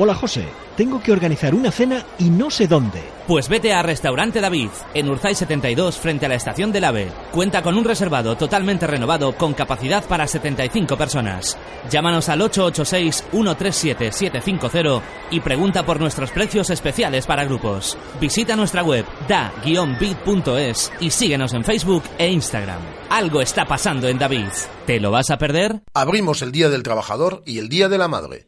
Hola José, tengo que organizar una cena y no sé dónde. Pues vete a Restaurante David, en Urzay 72, frente a la estación del AVE. Cuenta con un reservado totalmente renovado con capacidad para 75 personas. Llámanos al 886-137-750 y pregunta por nuestros precios especiales para grupos. Visita nuestra web da-bit.es y síguenos en Facebook e Instagram. Algo está pasando en David. ¿Te lo vas a perder? Abrimos el Día del Trabajador y el Día de la Madre.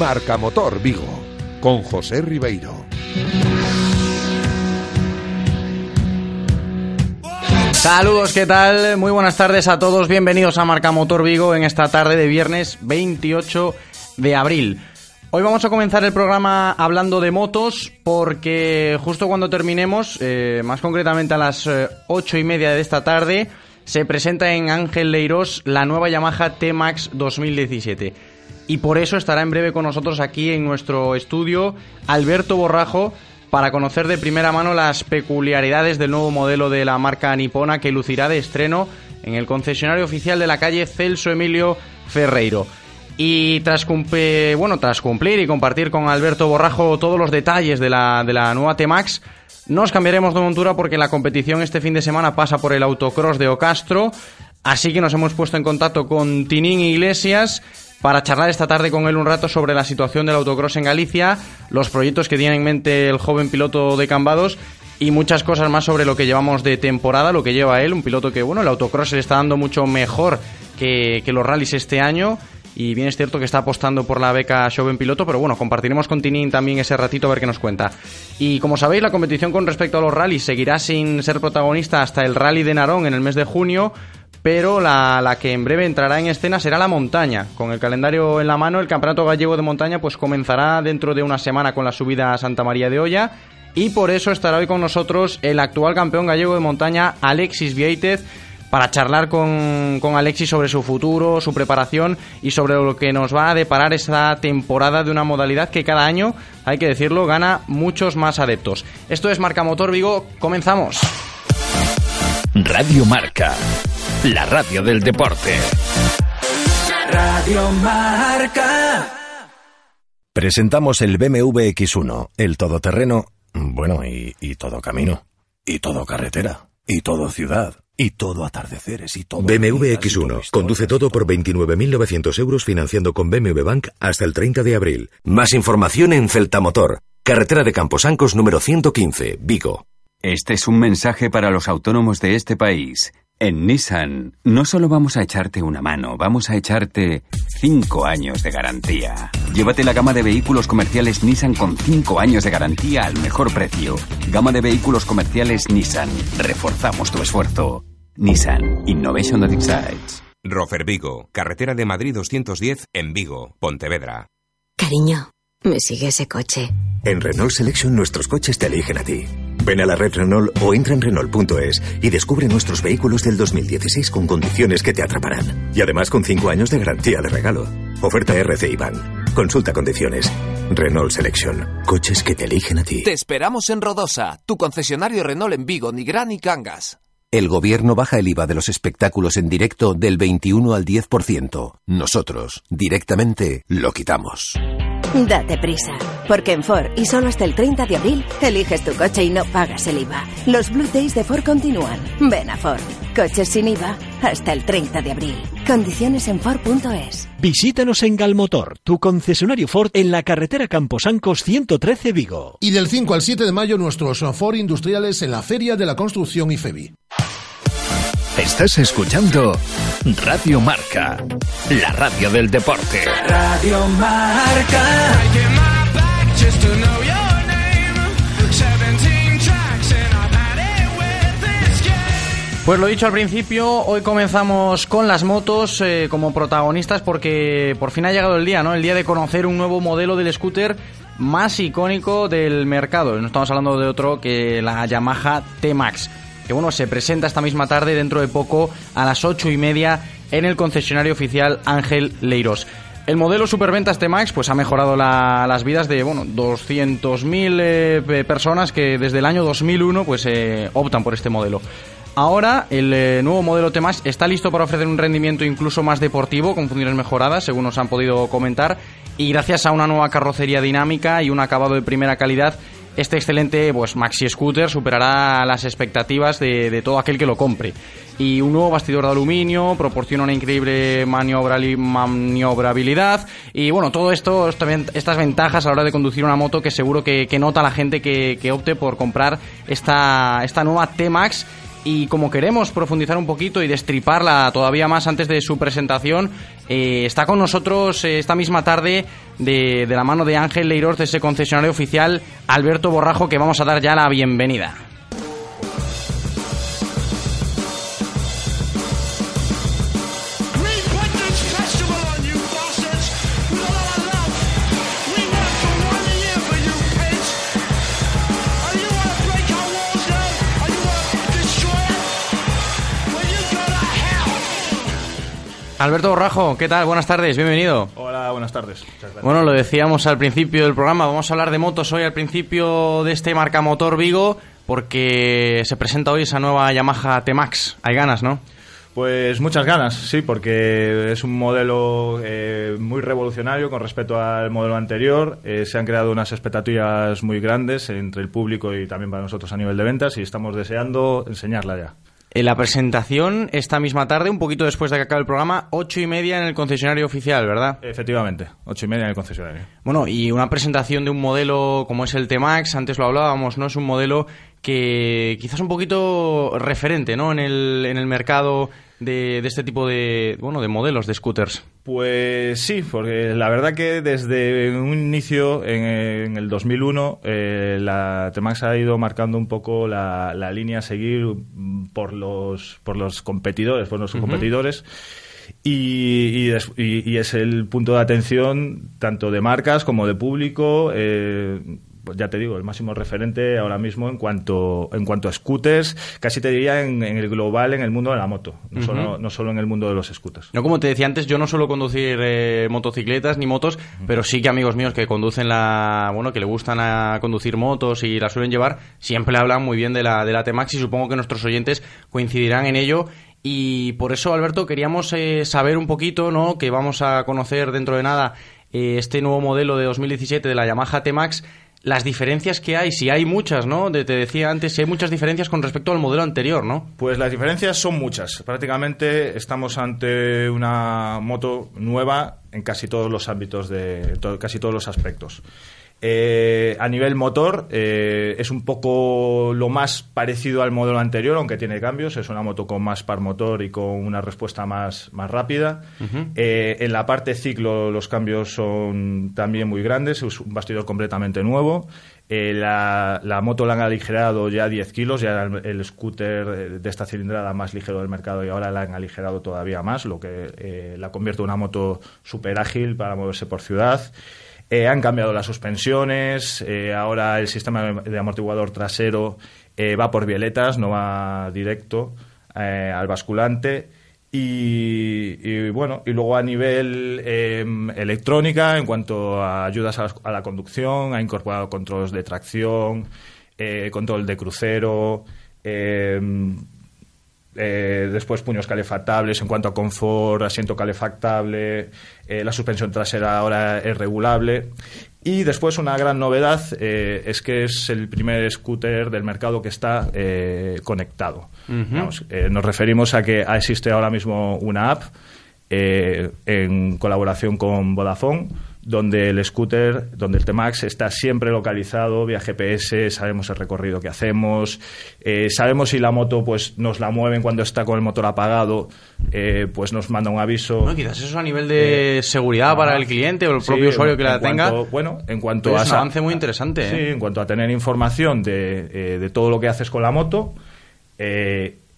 Marca Motor Vigo con José Ribeiro. Saludos, ¿qué tal? Muy buenas tardes a todos, bienvenidos a Marca Motor Vigo en esta tarde de viernes 28 de abril. Hoy vamos a comenzar el programa hablando de motos porque justo cuando terminemos, eh, más concretamente a las eh, ocho y media de esta tarde, se presenta en Ángel Leiros la nueva Yamaha T-Max 2017 y por eso estará en breve con nosotros aquí en nuestro estudio Alberto Borrajo para conocer de primera mano las peculiaridades del nuevo modelo de la marca nipona que lucirá de estreno en el concesionario oficial de la calle Celso Emilio Ferreiro. Y tras, cumplir, bueno, tras cumplir y compartir con Alberto Borrajo todos los detalles de la, de la nueva T-Max, nos cambiaremos de montura porque la competición este fin de semana pasa por el autocross de Ocastro. Así que nos hemos puesto en contacto con Tinín Iglesias para charlar esta tarde con él un rato sobre la situación del autocross en Galicia, los proyectos que tiene en mente el joven piloto de Cambados y muchas cosas más sobre lo que llevamos de temporada, lo que lleva él, un piloto que, bueno, el autocross se le está dando mucho mejor que, los rallies este año. Y bien es cierto que está apostando por la beca Joven Piloto, pero bueno, compartiremos con Tinín también ese ratito a ver qué nos cuenta. Y como sabéis, la competición con respecto a los rallies seguirá sin ser protagonista hasta el rally de Narón en el mes de junio, pero la, que en breve entrará en escena será la montaña. Con el calendario en la mano, el Campeonato Gallego de Montaña pues comenzará dentro de una semana con la subida a Santa María de Olla y por eso estará hoy con nosotros el actual campeón gallego de montaña, Alexis Vieitez, para charlar con, con, Alexis sobre su futuro, su preparación y sobre lo que nos va a deparar esta temporada de una modalidad que cada año, hay que decirlo, gana muchos más adeptos. Esto es Marca Motor Vigo, comenzamos. Radio Marca la radio del deporte. Radio Marca. Presentamos el BMW X1, el todoterreno, bueno, y, y todo camino, y todo carretera, y todo ciudad, y todo atardeceres, y todo... BMW X1, conduce todo por 29.900 euros financiando con BMW Bank hasta el 30 de abril. Más información en Celtamotor, carretera de Camposancos número 115, Vigo. Este es un mensaje para los autónomos de este país. En Nissan no solo vamos a echarte una mano, vamos a echarte 5 años de garantía. Llévate la gama de vehículos comerciales Nissan con 5 años de garantía al mejor precio. Gama de vehículos comerciales Nissan. Reforzamos tu esfuerzo. Nissan Innovation that excites. Rofer Vigo, carretera de Madrid 210 en Vigo, Pontevedra. Cariño, me sigue ese coche. En Renault Selection nuestros coches te eligen a ti. Ven a la red Renault o entra en Renault.es y descubre nuestros vehículos del 2016 con condiciones que te atraparán. Y además con 5 años de garantía de regalo. Oferta RC Iván. Consulta condiciones. Renault Selection. Coches que te eligen a ti. Te esperamos en Rodosa, tu concesionario Renault en Vigo, Nigrán y Cangas. El gobierno baja el IVA de los espectáculos en directo del 21 al 10%. Nosotros, directamente, lo quitamos. Date prisa, porque en Ford y solo hasta el 30 de abril eliges tu coche y no pagas el IVA. Los Blue Days de Ford continúan. Ven a Ford. Coches sin IVA hasta el 30 de abril. Condiciones en Ford.es. Visítanos en Galmotor, tu concesionario Ford en la carretera Camposancos 113 Vigo. Y del 5 al 7 de mayo nuestros Ford industriales en la Feria de la Construcción y FEBI. Estás escuchando Radio Marca, la radio del deporte. Radio Marca. Pues lo dicho al principio, hoy comenzamos con las motos eh, como protagonistas porque por fin ha llegado el día, ¿no? El día de conocer un nuevo modelo del scooter más icónico del mercado. No estamos hablando de otro que la Yamaha T-Max, que bueno, se presenta esta misma tarde dentro de poco a las ocho y media en el concesionario oficial Ángel Leiros. El modelo Superventas T-Max pues ha mejorado la- las vidas de bueno 200.000 eh, personas que desde el año 2001 pues eh, optan por este modelo. Ahora el eh, nuevo modelo T-Max está listo para ofrecer un rendimiento incluso más deportivo con funciones mejoradas, según nos han podido comentar, y gracias a una nueva carrocería dinámica y un acabado de primera calidad, este excelente pues maxi scooter superará las expectativas de, todo aquel que lo compre. Y un nuevo bastidor de aluminio proporciona una increíble maniobrabilidad. Y bueno, todo esto, estas ventajas a la hora de conducir una moto que seguro que, que nota la gente que, que opte por comprar esta, esta nueva T-Max. Y como queremos profundizar un poquito y destriparla todavía más antes de su presentación, eh, está con nosotros eh, esta misma tarde de, de la mano de Ángel Leiros de ese concesionario oficial, Alberto Borrajo, que vamos a dar ya la bienvenida. Alberto Borrajo, ¿qué tal? Buenas tardes, bienvenido. Hola, buenas tardes. Bueno, lo decíamos al principio del programa, vamos a hablar de motos hoy al principio de este marca motor Vigo, porque se presenta hoy esa nueva Yamaha T-Max. Hay ganas, ¿no? Pues muchas ganas, sí, porque es un modelo eh, muy revolucionario con respecto al modelo anterior. Eh, se han creado unas expectativas muy grandes entre el público y también para nosotros a nivel de ventas y estamos deseando enseñarla ya. En la presentación esta misma tarde, un poquito después de que acabe el programa, ocho y media en el concesionario oficial, ¿verdad? Efectivamente, ocho y media en el concesionario. Bueno, y una presentación de un modelo como es el T-Max, antes lo hablábamos, ¿no? Es un modelo que quizás un poquito referente, ¿no? En el, en el mercado de, de este tipo de, bueno, de modelos de scooters. Pues sí, porque la verdad que desde un inicio, en, en el 2001, eh, la T-Max ha ido marcando un poco la, la línea a seguir por los, por los competidores, por los Ujú. competidores. Y, y y- y es el punto de atención tanto de marcas como de público. eh, pues ya te digo, el máximo referente ahora mismo en cuanto, en cuanto a scooters, casi te diría en, en el global, en el mundo de la moto, no, solo, no solo en el mundo de los scooters. No, como te decía antes, yo no suelo conducir eh, motocicletas ni motos, pero sí que amigos míos que conducen la, bueno, que le gustan a conducir motos y la suelen llevar, siempre hablan muy bien de la, de la T-Max y supongo que nuestros oyentes coincidirán en ello. Y por eso, Alberto, queríamos eh, saber un poquito, ¿no? Que vamos a conocer dentro de nada eh, este nuevo modelo de 2017 de la Yamaha T-Max. Las diferencias que hay, si hay muchas, ¿no? Te decía antes, si hay muchas diferencias con respecto al modelo anterior, ¿no? Pues las diferencias son muchas. Prácticamente estamos ante una moto nueva en casi todos los ámbitos, de casi todos los aspectos. Eh, a nivel motor eh, es un poco lo más parecido al modelo anterior, aunque tiene cambios. Es una moto con más par motor y con una respuesta más, más rápida. Eh, en la parte ciclo los cambios son también muy grandes, es un bastidor completamente nuevo. La, la moto la han aligerado ya 10 kilos, ya era el, el scooter de esta cilindrada más ligero del mercado y ahora la han aligerado todavía más, lo que la convierte en una moto súper ágil para moverse por ciudad. Eh, han cambiado las suspensiones, eh, ahora el sistema de amortiguador trasero eh, va por violetas, no va directo al basculante. Y, y, bueno, y luego a nivel eh, electrónica, en cuanto a ayudas a, a la conducción, ha incorporado controles de tracción, control de crucero, eh, después puños calefactables en cuanto a confort, asiento calefactable, eh, la suspensión trasera ahora es regulable. Y después una gran novedad eh, es que es el primer scooter del mercado que está conectado. Vamos, nos referimos a que existe ahora mismo una app en colaboración con Vodafone donde el scooter, donde el T-Max está siempre localizado vía GPS, sabemos el recorrido que hacemos, eh, sabemos si la moto pues nos la mueven cuando está con el motor apagado, eh, pues nos manda un aviso. quizás eso a nivel de eh, seguridad para el cliente o el propio usuario que la tenga. bueno, en cuanto a... un avance muy interesante. Sí, en cuanto a tener información de, de todo lo que haces con la moto,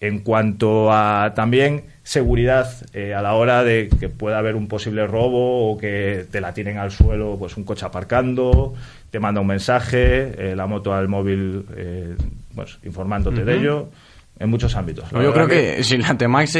en cuanto a también seguridad eh, a la hora de que pueda haber un posible robo o que te la tienen al suelo pues un coche aparcando, te manda un mensaje, eh, la moto al móvil eh, pues, informándote de ello en muchos ámbitos. yo creo que, si la Temax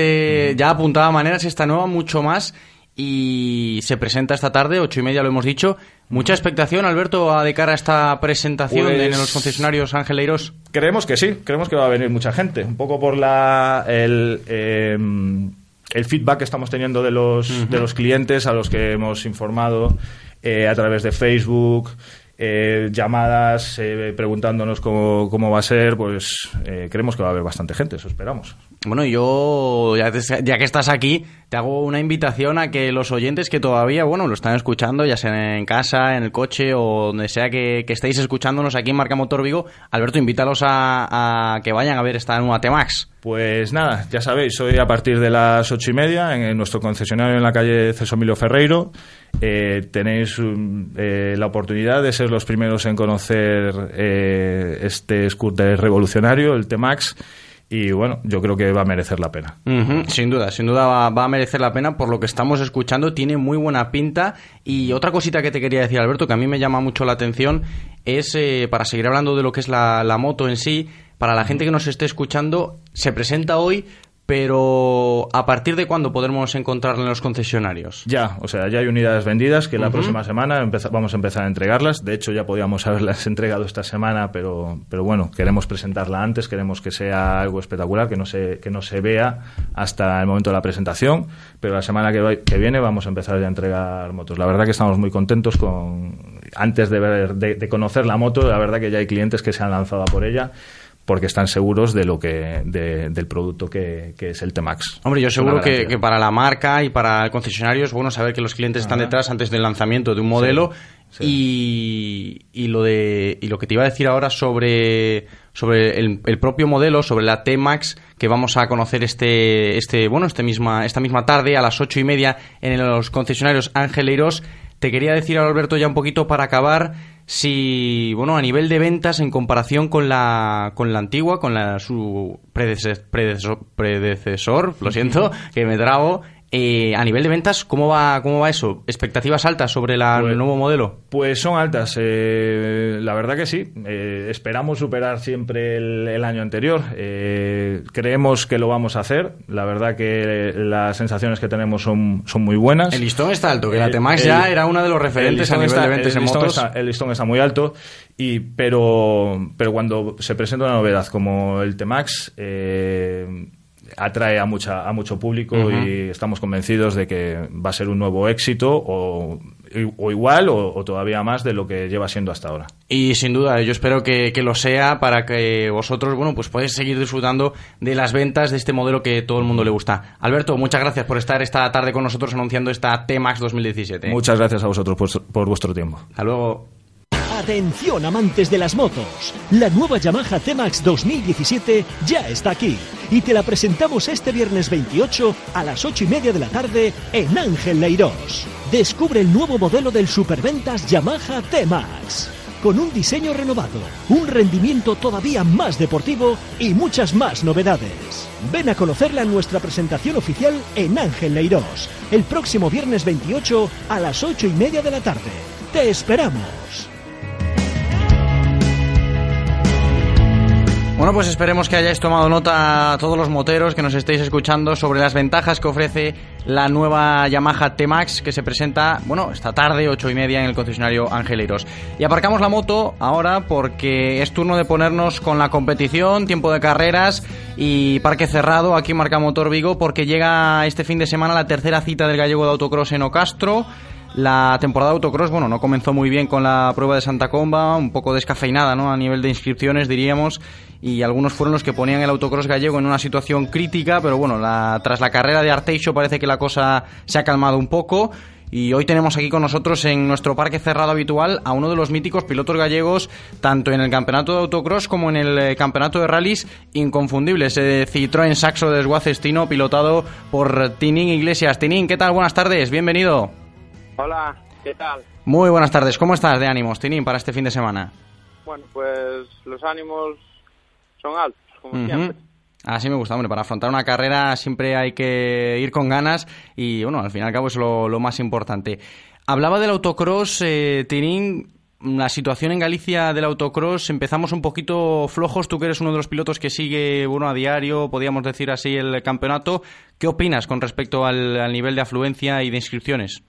ya apuntaba maneras esta nueva mucho más y se presenta esta tarde, ocho y media lo hemos dicho. ¿Mucha expectación, Alberto, de cara a esta presentación en los pues concesionarios Angeleiros? Creemos que sí, creemos que va a venir mucha gente. Un poco por la el, em, el feedback que estamos teniendo de los, de los clientes a los que hemos informado eh, a través de Facebook, eh, llamadas eh, preguntándonos cómo, cómo, va a ser, pues eh, creemos que va a haber bastante gente, eso esperamos. Bueno, yo, ya, que estás aquí, te hago una invitación a que los oyentes que todavía, bueno, lo están escuchando, ya sea en casa, en el coche o donde sea que, estéis escuchándonos aquí en Marca Motor Vigo, Alberto, invítalos a, que vayan a ver esta nueva T-Max. Pues nada, ya sabéis, hoy a partir de las ocho y media en nuestro concesionario en la calle Cesomilio Ferreiro. Eh, tenéis eh, la oportunidad de ser los primeros en conocer eh, este scooter revolucionario, el T-Max. Y bueno, yo creo que va a merecer la pena. sin duda, sin duda va, a merecer la pena por lo que estamos escuchando. Tiene muy buena pinta. Y otra cosita que te quería decir, Alberto, que a mí me llama mucho la atención, es para seguir hablando de lo que es la, la moto en sí. Para la gente que nos esté escuchando, se presenta hoy pero ¿a partir de cuándo podremos encontrarla en los concesionarios? Ya, o sea, ya hay unidades vendidas que la próxima semana vamos a empezar a entregarlas. De hecho, ya podíamos haberlas entregado esta semana, pero, pero bueno, queremos presentarla antes, queremos que sea algo espectacular, que no se, que no se vea hasta el momento de la presentación, pero la semana que, que viene vamos a empezar ya a entregar motos. La verdad que estamos muy contentos con... Antes de, ver, de conocer la moto, la verdad que ya hay clientes que se han lanzado a por ella porque están seguros de lo que del producto que, es el T-Max. Hombre, yo seguro que, para la marca y para el concesionario es bueno saber que los clientes están detrás antes del lanzamiento de un modelo Y, y, lo de y lo que te iba a decir ahora sobre sobre el, propio modelo, sobre la T-Max que vamos a conocer este este bueno este misma esta misma tarde a las ocho y media en los concesionarios Ángeleiros. Te quería decir, Alberto, ya un poquito para acabar si, bueno, a nivel de ventas en comparación con la, con la antigua, con la, su predecesor, predecesor, lo siento, que me trago, eh, a nivel de ventas, ¿cómo va, ¿cómo va eso? ¿Expectativas altas sobre la, el pues, nuevo modelo? Pues son altas, eh, la verdad que sí. Eh, esperamos superar siempre el, año anterior. creemos que lo vamos a hacer. La verdad que las sensaciones que tenemos son, son muy buenas. El listón está alto, que la T-Max ya era uno de los referentes a nivel de ventas en motos. el listón está muy alto, y, pero, pero cuando se presenta una novedad como el T-Max atrae a, mucha, a mucho público y estamos convencidos de que va a ser un nuevo éxito o, o igual o, todavía más de lo que lleva siendo hasta ahora. Y sin duda, yo espero que, lo sea para que vosotros, bueno, pues podáis seguir disfrutando de las ventas de este modelo que todo el mundo le gusta. Alberto, muchas gracias por estar esta tarde con nosotros anunciando esta T-Max 2017. Muchas gracias a vosotros por, por vuestro tiempo. Hasta luego. Atención amantes de las motos, la nueva Yamaha T-Max 2017 ya está aquí y te la presentamos este viernes 28 a las 8 y media de la tarde en Ángel Leirós. Descubre el nuevo modelo del superventas Yamaha T-Max con un diseño renovado, un rendimiento todavía más deportivo y muchas más novedades. Ven a conocerla en nuestra presentación oficial en Ángel Leirós, el próximo viernes 28 a las 8 y media de la tarde. ¡Te esperamos! Bueno, pues esperemos que hayáis tomado nota a todos los moteros que nos estéis escuchando sobre las ventajas que ofrece la nueva Yamaha T-Max que se presenta, bueno, esta tarde, ocho y media, en el concesionario Angeleros. Y aparcamos la moto ahora porque es turno de ponernos con la competición, tiempo de carreras y parque cerrado aquí en Marca Motor Vigo porque llega este fin de semana la tercera cita del gallego de autocross en Ocastro. La temporada de autocross, bueno, no comenzó muy bien con la prueba de Santa Comba, un poco descafeinada, ¿no? A nivel de inscripciones, diríamos, y algunos fueron los que ponían el autocross gallego en una situación crítica, pero bueno, la, tras la carrera de Arteixo parece que la cosa se ha calmado un poco. Y hoy tenemos aquí con nosotros en nuestro parque cerrado habitual a uno de los míticos pilotos gallegos, tanto en el campeonato de autocross como en el eh, campeonato de rallies, inconfundibles. ese Citroën Saxo de Esguacestino, pilotado por Tinín Iglesias. Tinín, ¿qué tal? Buenas tardes, bienvenido. Hola, ¿qué tal? Muy buenas tardes, ¿cómo estás de ánimos, Tinín, para este fin de semana? Bueno, pues los ánimos son altos, como siempre. Así me gusta, hombre, para afrontar una carrera siempre hay que ir con ganas y, bueno, al fin y al cabo es lo, más importante. Hablaba del autocross, eh, Tinín, la situación en Galicia del autocross, empezamos un poquito flojos, tú que eres uno de los pilotos que sigue, bueno, a diario, podríamos decir así, el campeonato, ¿qué opinas con respecto al nivel de afluencia y de inscripciones?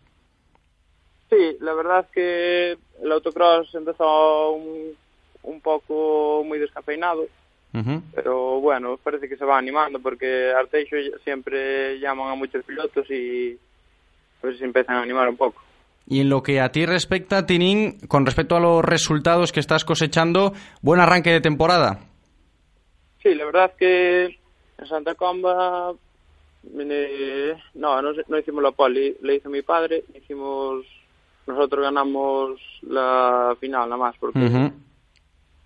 Sí, la verdad es que el autocross empezó un, un poco muy descafeinado, pero bueno, parece que se va animando porque Arteixo siempre llaman a muchos pilotos y pues se empiezan a animar un poco. Y en lo que a ti respecta, Tinín, con respecto a los resultados que estás cosechando, buen arranque de temporada. Sí, la verdad es que en Santa Comba no, no, no hicimos la pole, le hizo mi padre, hicimos nosotros ganamos la final nada más porque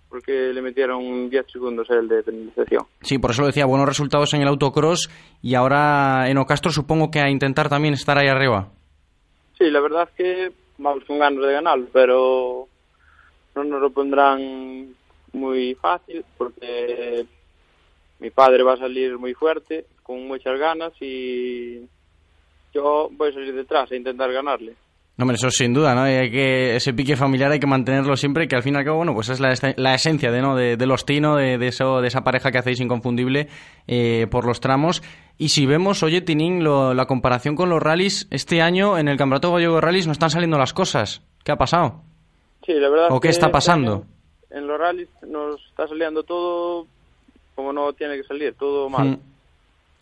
porque le metieron 10 segundos el de penalización. Sí, por eso lo decía, buenos resultados en el autocross y ahora en Ocastro supongo que a intentar también estar ahí arriba. Sí, la verdad es que vamos con ganas de ganar, pero no nos lo pondrán muy fácil porque mi padre va a salir muy fuerte, con muchas ganas y yo voy a salir detrás a intentar ganarle. No, hombre, eso sin duda, ¿no? Hay que, ese pique familiar hay que mantenerlo siempre, que al fin y al cabo, bueno, pues es la, la esencia de, ¿no? de, de los Tino, de, de, eso, de esa pareja que hacéis inconfundible eh, por los tramos. Y si vemos, oye, Tinín, lo, la comparación con los rallies, este año en el Campeonato Gallego de Rallies no están saliendo las cosas. ¿Qué ha pasado? Sí, la verdad. ¿O qué está pasando? En, los rallies nos está saliendo todo como no tiene que salir, todo mal. Mm.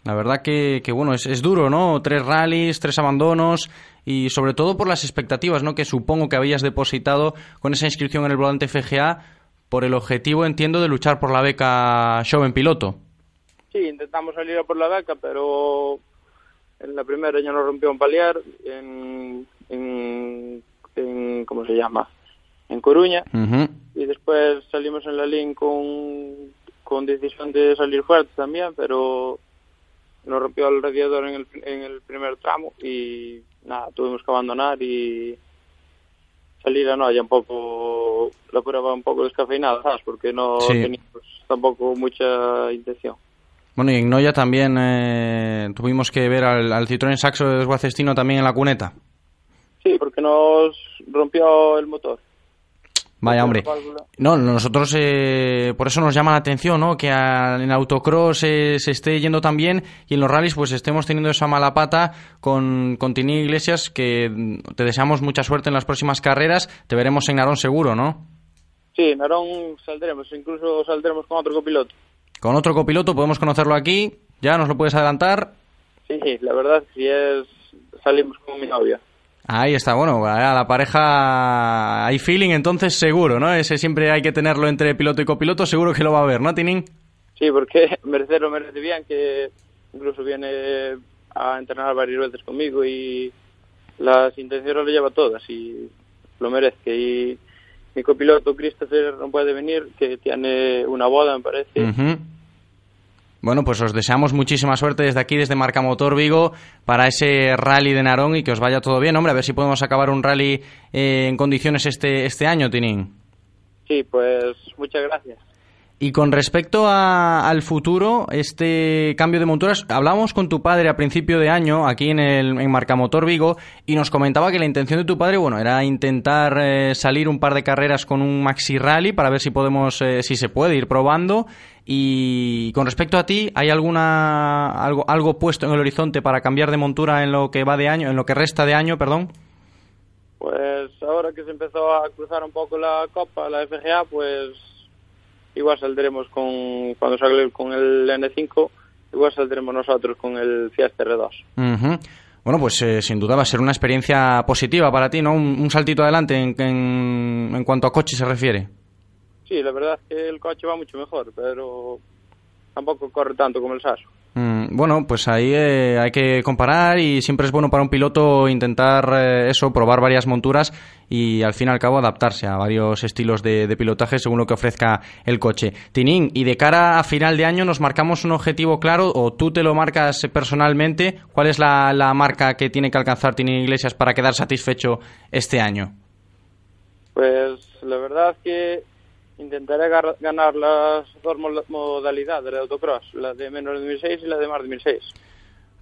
La verdad que, que bueno, es, es, duro, ¿no? Tres rallies, tres abandonos y sobre todo por las expectativas, ¿no? Que supongo que habías depositado con esa inscripción en el volante FGA por el objetivo, entiendo, de luchar por la beca en Piloto. Sí, intentamos salir a por la beca, pero en la primera ya nos rompió un paliar en, en, en ¿cómo se llama? En Coruña. Uh -huh. Y después salimos en la línea con, con decisión de salir fuerte también, pero nos rompió el radiador en el, en el primer tramo y nada, tuvimos que abandonar y salir a Noya un poco, la prueba un poco descafeinada, ¿sabes? Porque no Sí. teníamos tampoco mucha intención. Bueno, y en Noya también eh, tuvimos que ver al, al Citroën Saxo de Desguacestino también en la cuneta. Sí, porque nos rompió el motor. Vaya, hombre. No, nosotros eh, por eso nos llama la atención, ¿no? Que en autocross eh, se esté yendo tan bien y en los rallies pues estemos teniendo esa mala pata con, con Tini Iglesias, que te deseamos mucha suerte en las próximas carreras. Te veremos en Narón seguro, ¿no? Sí, en Narón saldremos, incluso saldremos con otro copiloto. Con otro copiloto podemos conocerlo aquí. ¿Ya nos lo puedes adelantar? Sí, sí, la verdad, si es, salimos con mi novia. Ahí está, bueno, a la pareja hay feeling, entonces seguro, ¿no? Ese siempre hay que tenerlo entre piloto y copiloto, seguro que lo va a ver, ¿no, Tinin? Sí, porque merecer lo merece bien, que incluso viene a entrenar varias veces conmigo y las intenciones lo lleva todas y lo merece. Y mi copiloto Christopher no puede venir, que tiene una boda, me parece. Bueno, pues os deseamos muchísima suerte desde aquí, desde Marca Motor Vigo, para ese rally de Narón y que os vaya todo bien. Hombre, a ver si podemos acabar un rally eh, en condiciones este, este año, Tinin. Sí, pues muchas gracias. Y con respecto a- al futuro, este cambio de monturas, hablamos con tu padre a principio de año aquí en, el, en Marcamotor Vigo y nos comentaba que la intención de tu padre, bueno, era intentar eh, salir un par de carreras con un Maxi Rally para ver si podemos, eh, si se puede ir probando. Y con respecto a ti, ¿hay alguna algo, algo puesto en el horizonte para cambiar de montura en lo que va de año, en lo que resta de año, perdón? Pues ahora que se empezó a cruzar un poco la Copa, la FGA, pues igual saldremos con, cuando salga con el N5, igual saldremos nosotros con el Fiesta R2. Ujú. Bueno, pues eh, sin duda va a ser una experiencia positiva para ti, ¿no? Un, un saltito adelante en, en, en cuanto a coche se refiere. Sí, la verdad es que el coche va mucho mejor, pero tampoco corre tanto como el Sasso. Mm, bueno, pues ahí eh, hay que comparar y siempre es bueno para un piloto intentar eh, eso, probar varias monturas y al fin y al cabo adaptarse a varios estilos de, pilotaje según lo que ofrezca el coche. Tinín, y de cara a final de año nos marcamos un objetivo claro o tú te lo marcas personalmente. ¿Cuál es la, marca que tiene que alcanzar Tinín Iglesias para quedar satisfecho este año? Pues la verdad que intentaré ganar las dos mo- modalidades de autocross, la de menos de 1006 y la de más de 1006.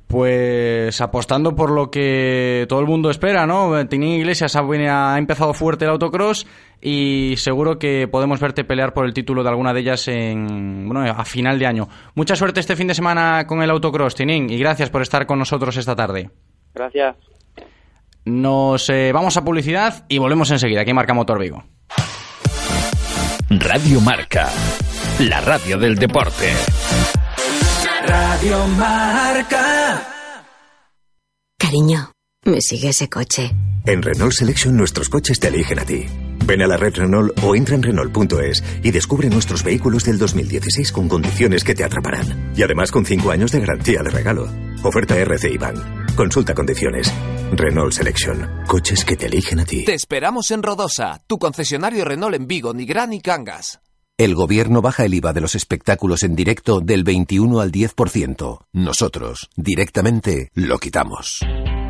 Pues apostando por lo que todo el mundo espera, ¿no? Tinín Iglesias ha, empezado fuerte el autocross y seguro que podemos verte pelear por el título de alguna de ellas en, bueno, a final de año. Mucha suerte este fin de semana con el autocross, Tinín, y gracias por estar con nosotros esta tarde. Gracias. Nos eh, vamos a publicidad y volvemos enseguida. Aquí marca Motor Vigo. Radio Marca, la radio del deporte. Radio Marca. Cariño, me sigue ese coche. En Renault Selection nuestros coches te eligen a ti. Ven a la red Renault o entra en Renault.es y descubre nuestros vehículos del 2016 con condiciones que te atraparán. Y además con 5 años de garantía de regalo. Oferta RCI Bank. Consulta condiciones. Renault Selection. Coches que te eligen a ti. Te esperamos en Rodosa, tu concesionario Renault en Vigo, Nigrán y Cangas. El gobierno baja el IVA de los espectáculos en directo del 21 al 10%. Nosotros, directamente, lo quitamos.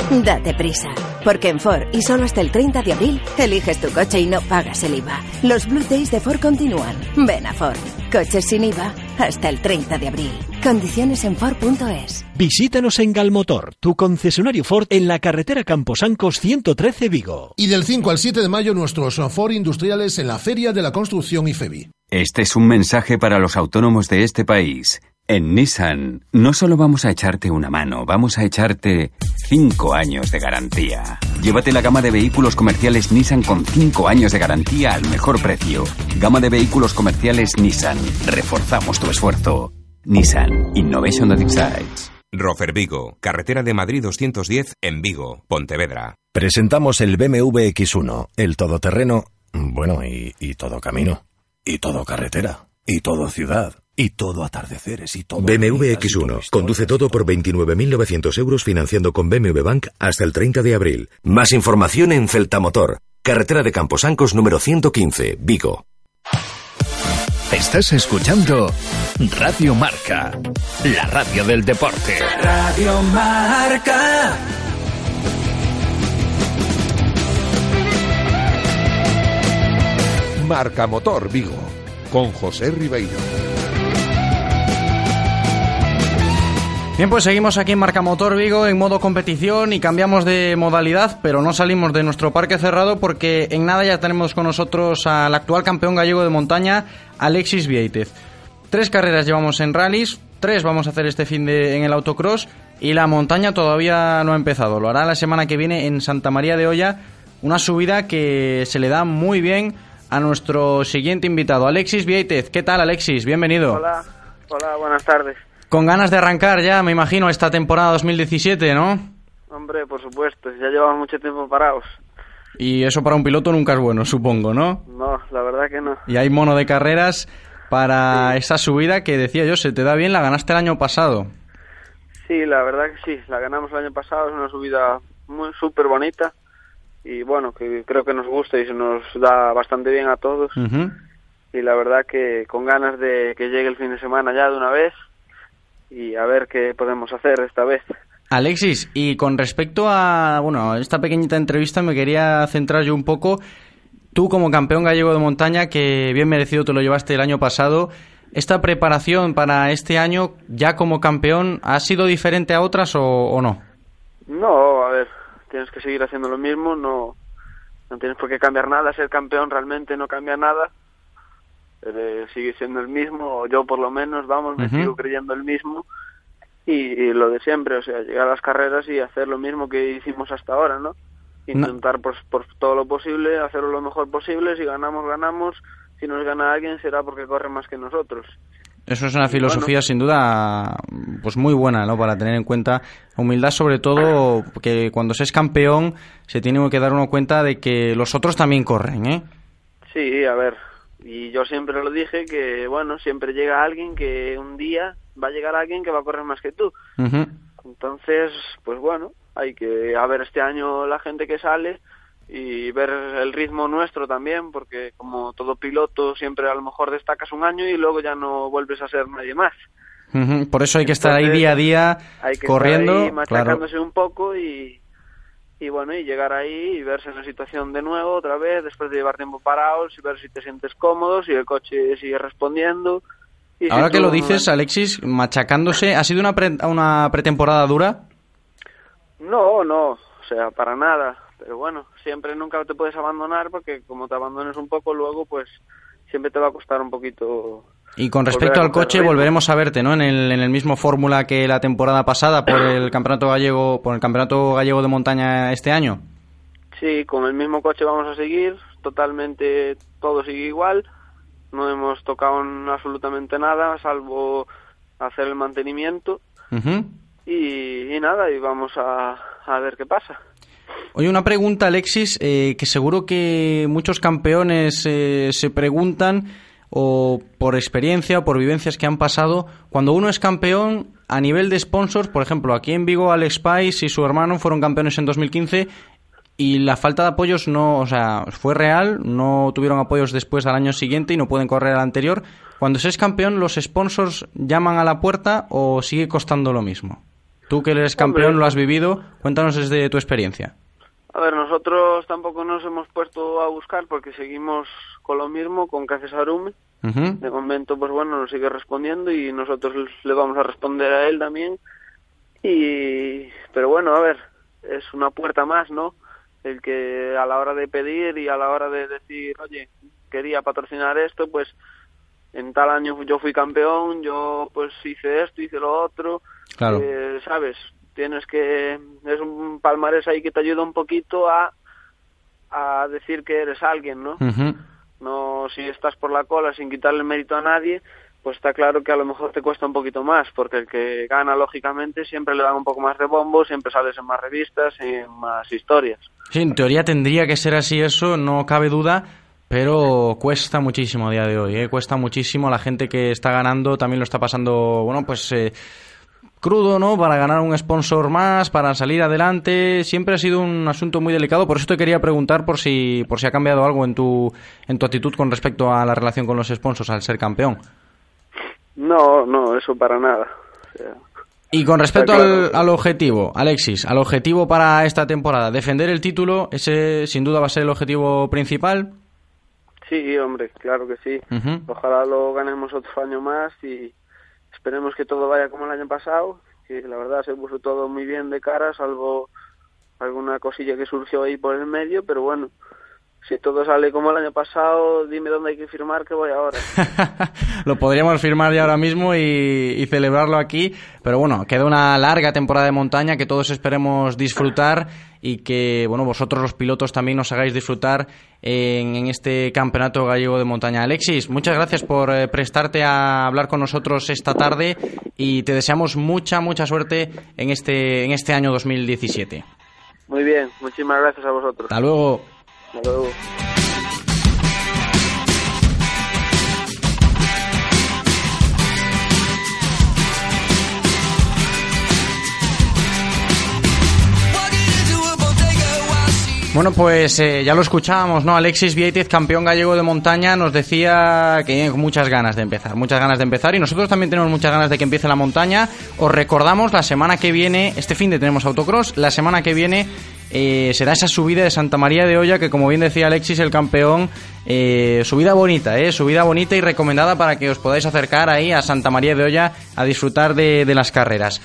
Date prisa, porque en Ford y solo hasta el 30 de abril eliges tu coche y no pagas el IVA. Los Blue Days de Ford continúan. Ven a Ford. Coches sin IVA hasta el 30 de abril. Condiciones en Ford.es. Visítanos en Galmotor, tu concesionario Ford en la carretera Camposancos 113 Vigo. Y del 5 al 7 de mayo nuestros Ford industriales en la Feria de la Construcción IFEBI. Este es un mensaje para los autónomos de este país. En Nissan no solo vamos a echarte una mano, vamos a echarte 5 años de garantía. Llévate la gama de vehículos comerciales Nissan con 5 años de garantía al mejor precio. Gama de vehículos comerciales Nissan. Reforzamos tu esfuerzo. Nissan Innovation that excites. Rofer Vigo, carretera de Madrid 210 en Vigo, Pontevedra. Presentamos el BMW X1, el todoterreno, bueno, y, y todo camino, y todo carretera, y todo ciudad, y todo atardeceres, y todo... BMW X1. Conduce todo por 29.900 euros financiando con BMW Bank hasta el 30 de abril. Más información en Celtamotor, carretera de Camposancos número 115, Vigo. Estás escuchando Radio Marca, la radio del deporte. Radio Marca. Marca Motor Vigo, con José Ribeiro. Bien, pues seguimos aquí en Marca Motor Vigo en modo competición y cambiamos de modalidad, pero no salimos de nuestro parque cerrado porque en nada ya tenemos con nosotros al actual campeón gallego de montaña, Alexis Vieitez. Tres carreras llevamos en rallies, tres vamos a hacer este fin de en el autocross y la montaña todavía no ha empezado. Lo hará la semana que viene en Santa María de Olla, una subida que se le da muy bien a nuestro siguiente invitado, Alexis Vieitez. ¿Qué tal, Alexis? Bienvenido. Hola, hola, buenas tardes. Con ganas de arrancar ya, me imagino, esta temporada 2017, ¿no? Hombre, por supuesto, ya llevamos mucho tiempo parados. Y eso para un piloto nunca es bueno, supongo, ¿no? No, la verdad que no. Y hay mono de carreras para esa subida que decía yo, se te da bien, la ganaste el año pasado. Sí, la verdad que sí, la ganamos el año pasado, es una subida muy súper bonita y bueno, que creo que nos gusta y se nos da bastante bien a todos. Y la verdad que con ganas de que llegue el fin de semana ya de una vez y a ver qué podemos hacer esta vez. Alexis, y con respecto a, bueno, esta pequeñita entrevista me quería centrar yo un poco. Tú como campeón gallego de montaña, que bien merecido te lo llevaste el año pasado, esta preparación para este año, ya como campeón, ha sido diferente a otras o, no? No, a ver, tienes que seguir haciendo lo mismo, no, no tienes por qué cambiar nada, ser campeón realmente no cambia nada, eh, sigue siendo el mismo, yo por lo menos, vamos, me sigo creyendo el mismo, y, lo de siempre, o sea, llegar a las carreras y hacer lo mismo que hicimos hasta ahora, ¿no? Intentar por, por todo lo posible, hacerlo lo mejor posible, si ganamos, ganamos, si nos gana alguien será porque corre más que nosotros. Eso es una filosofía sin duda pues muy buena, ¿no? Para tener en cuenta humildad sobre todo que cuando se es campeón se tiene que dar uno cuenta de que los otros también corren, ¿eh? Sí, a ver, y yo siempre lo dije que bueno, siempre llega alguien que un día va a llegar alguien que va a correr más que tú. Entonces, pues bueno, hay que a ver este año la gente que sale y ver el ritmo nuestro también, porque como todo piloto siempre a lo mejor destacas un año y luego ya no vuelves a ser nadie más. Por eso hay que estar ahí día a día hay que corriendo, estar ahí machacándose un poco y, y bueno, y llegar ahí y verse en la situación de nuevo otra vez, después de llevar tiempo parados y ver si te sientes cómodo, si el coche sigue respondiendo. Y Ahora que lo dices, Alexis, machacándose, ¿ha sido una, una pretemporada dura? No, no, o sea, para nada pero bueno, siempre nunca te puedes abandonar porque como te abandones un poco luego, pues siempre te va a costar un poquito. Y con respecto al coche, volveremos a verte, ¿no? En el, en el mismo fórmula que la temporada pasada por el campeonato gallego, por el campeonato gallego de montaña este año. Sí, con el mismo coche vamos a seguir, totalmente todo sigue igual, no hemos tocado absolutamente nada, salvo hacer el mantenimiento. y, y, nada, y vamos a, a ver qué pasa. Oye, una pregunta, Alexis, eh, que seguro que muchos campeones eh, se preguntan, o por experiencia o por vivencias que han pasado, cuando uno es campeón a nivel de sponsors, por ejemplo, aquí en Vigo Alex Pais y su hermano fueron campeones en 2015 y la falta de apoyos no, o sea, fue real, no tuvieron apoyos después al año siguiente y no pueden correr al anterior. Cuando se es campeón, ¿los sponsors llaman a la puerta o sigue costando lo mismo? Tú que eres campeón, lo has vivido, cuéntanos desde tu experiencia. A ver, nosotros tampoco nos hemos puesto a buscar porque seguimos con lo mismo, con De momento, pues bueno, nos sigue respondiendo y nosotros le vamos a responder a él también. Y, pero bueno, a ver, es una puerta más, ¿no? El que a la hora de pedir y a la hora de decir, oye, quería patrocinar esto, pues en tal año yo fui campeón, yo pues hice esto, hice lo otro, claro. Eh, ¿sabes? tienes que es un palmarés ahí que te ayuda un poquito a a decir que eres alguien, ¿no? No si estás por la cola sin quitarle mérito a nadie, pues está claro que a lo mejor te cuesta un poquito más, porque el que gana lógicamente siempre le dan un poco más de bombo, siempre sales en más revistas y en más historias. Sí, en teoría tendría que ser así eso, no cabe duda, pero cuesta muchísimo a día de hoy, ¿eh? cuesta muchísimo. La gente que está ganando también lo está pasando, bueno, pues eh, crudo, ¿no? Para ganar un sponsor más, para salir adelante. Siempre ha sido un asunto muy delicado. Por eso te quería preguntar por si, por si ha cambiado algo en tu, en tu actitud con respecto a la relación con los sponsors al ser campeón. No, no, eso para nada. y con respecto al, al, objetivo, Alexis, al objetivo para esta temporada, defender el título, ese sin duda va a ser el objetivo principal. Sí, hombre, claro que sí. Ojalá lo ganemos otro año más y, Esperemos que todo vaya como el año pasado, que la verdad se puso todo muy bien de cara, salvo alguna cosilla que surgió ahí por el medio, pero bueno, si todo sale como el año pasado, dime dónde hay que firmar que voy ahora. lo podríamos firmar ya ahora mismo y, celebrarlo aquí, pero bueno, queda una larga temporada de montaña que todos esperemos disfrutar y que bueno vosotros los pilotos también nos hagáis disfrutar en, este campeonato gallego de montaña. Alexis, muchas gracias por eh, prestarte a hablar con nosotros esta tarde y te deseamos mucha mucha suerte en este en este año 2017. Muy bien, muchísimas gracias a vosotros. Hasta luego. Hasta luego. Bueno, pues eh, ya lo escuchábamos, ¿no? Alexis Vieitez, campeón gallego de montaña, nos decía que tiene muchas ganas de empezar, muchas ganas de empezar y nosotros también tenemos muchas ganas de que empiece la montaña. Os recordamos, la semana que viene, este fin de tenemos autocross, la semana que viene eh, será esa subida de Santa María de Olla que, como bien decía Alexis, el campeón, eh, subida bonita, eh, subida bonita y recomendada para que os podáis acercar ahí a Santa María de Olla a disfrutar de, de las carreras.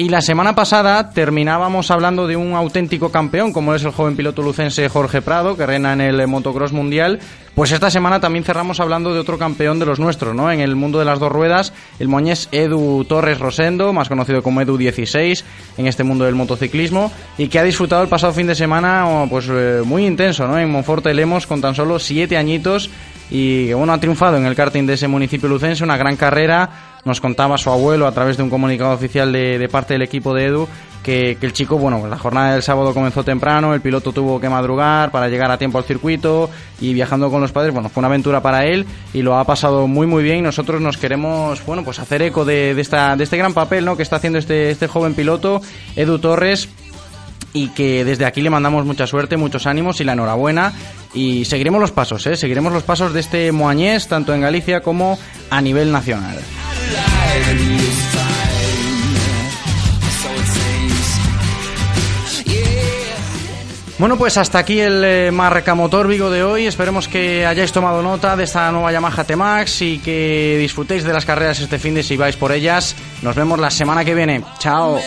Y la semana pasada terminábamos hablando de un auténtico campeón, como es el joven piloto lucense Jorge Prado, que reina en el motocross mundial. Pues esta semana también cerramos hablando de otro campeón de los nuestros, ¿no? En el mundo de las dos ruedas, el moñés Edu Torres Rosendo, más conocido como Edu 16, en este mundo del motociclismo, y que ha disfrutado el pasado fin de semana, oh, pues eh, muy intenso, ¿no? En Monforte Lemos, con tan solo siete añitos, y bueno, ha triunfado en el karting de ese municipio lucense, una gran carrera nos contaba su abuelo a través de un comunicado oficial de, parte del equipo de Edu que, el chico, bueno, la jornada del sábado comenzó temprano, el piloto tuvo que madrugar para llegar a tiempo al circuito y viajando con los padres, bueno, fue una aventura para él y lo ha pasado muy muy bien nosotros nos queremos, bueno, pues hacer eco de, esta, de este gran papel, ¿no? Que está haciendo este, este joven piloto, Edu Torres, y que desde aquí le mandamos mucha suerte, muchos ánimos y la enhorabuena. Y seguiremos los pasos, ¿eh? seguiremos los pasos de este Moañés, tanto en Galicia como a nivel nacional. Bueno, pues hasta aquí el eh, Marca Motor Vigo de hoy. Esperemos que hayáis tomado nota de esta nueva Yamaha T-Max y que disfrutéis de las carreras este fin de si vais por ellas. Nos vemos la semana que viene. Chao.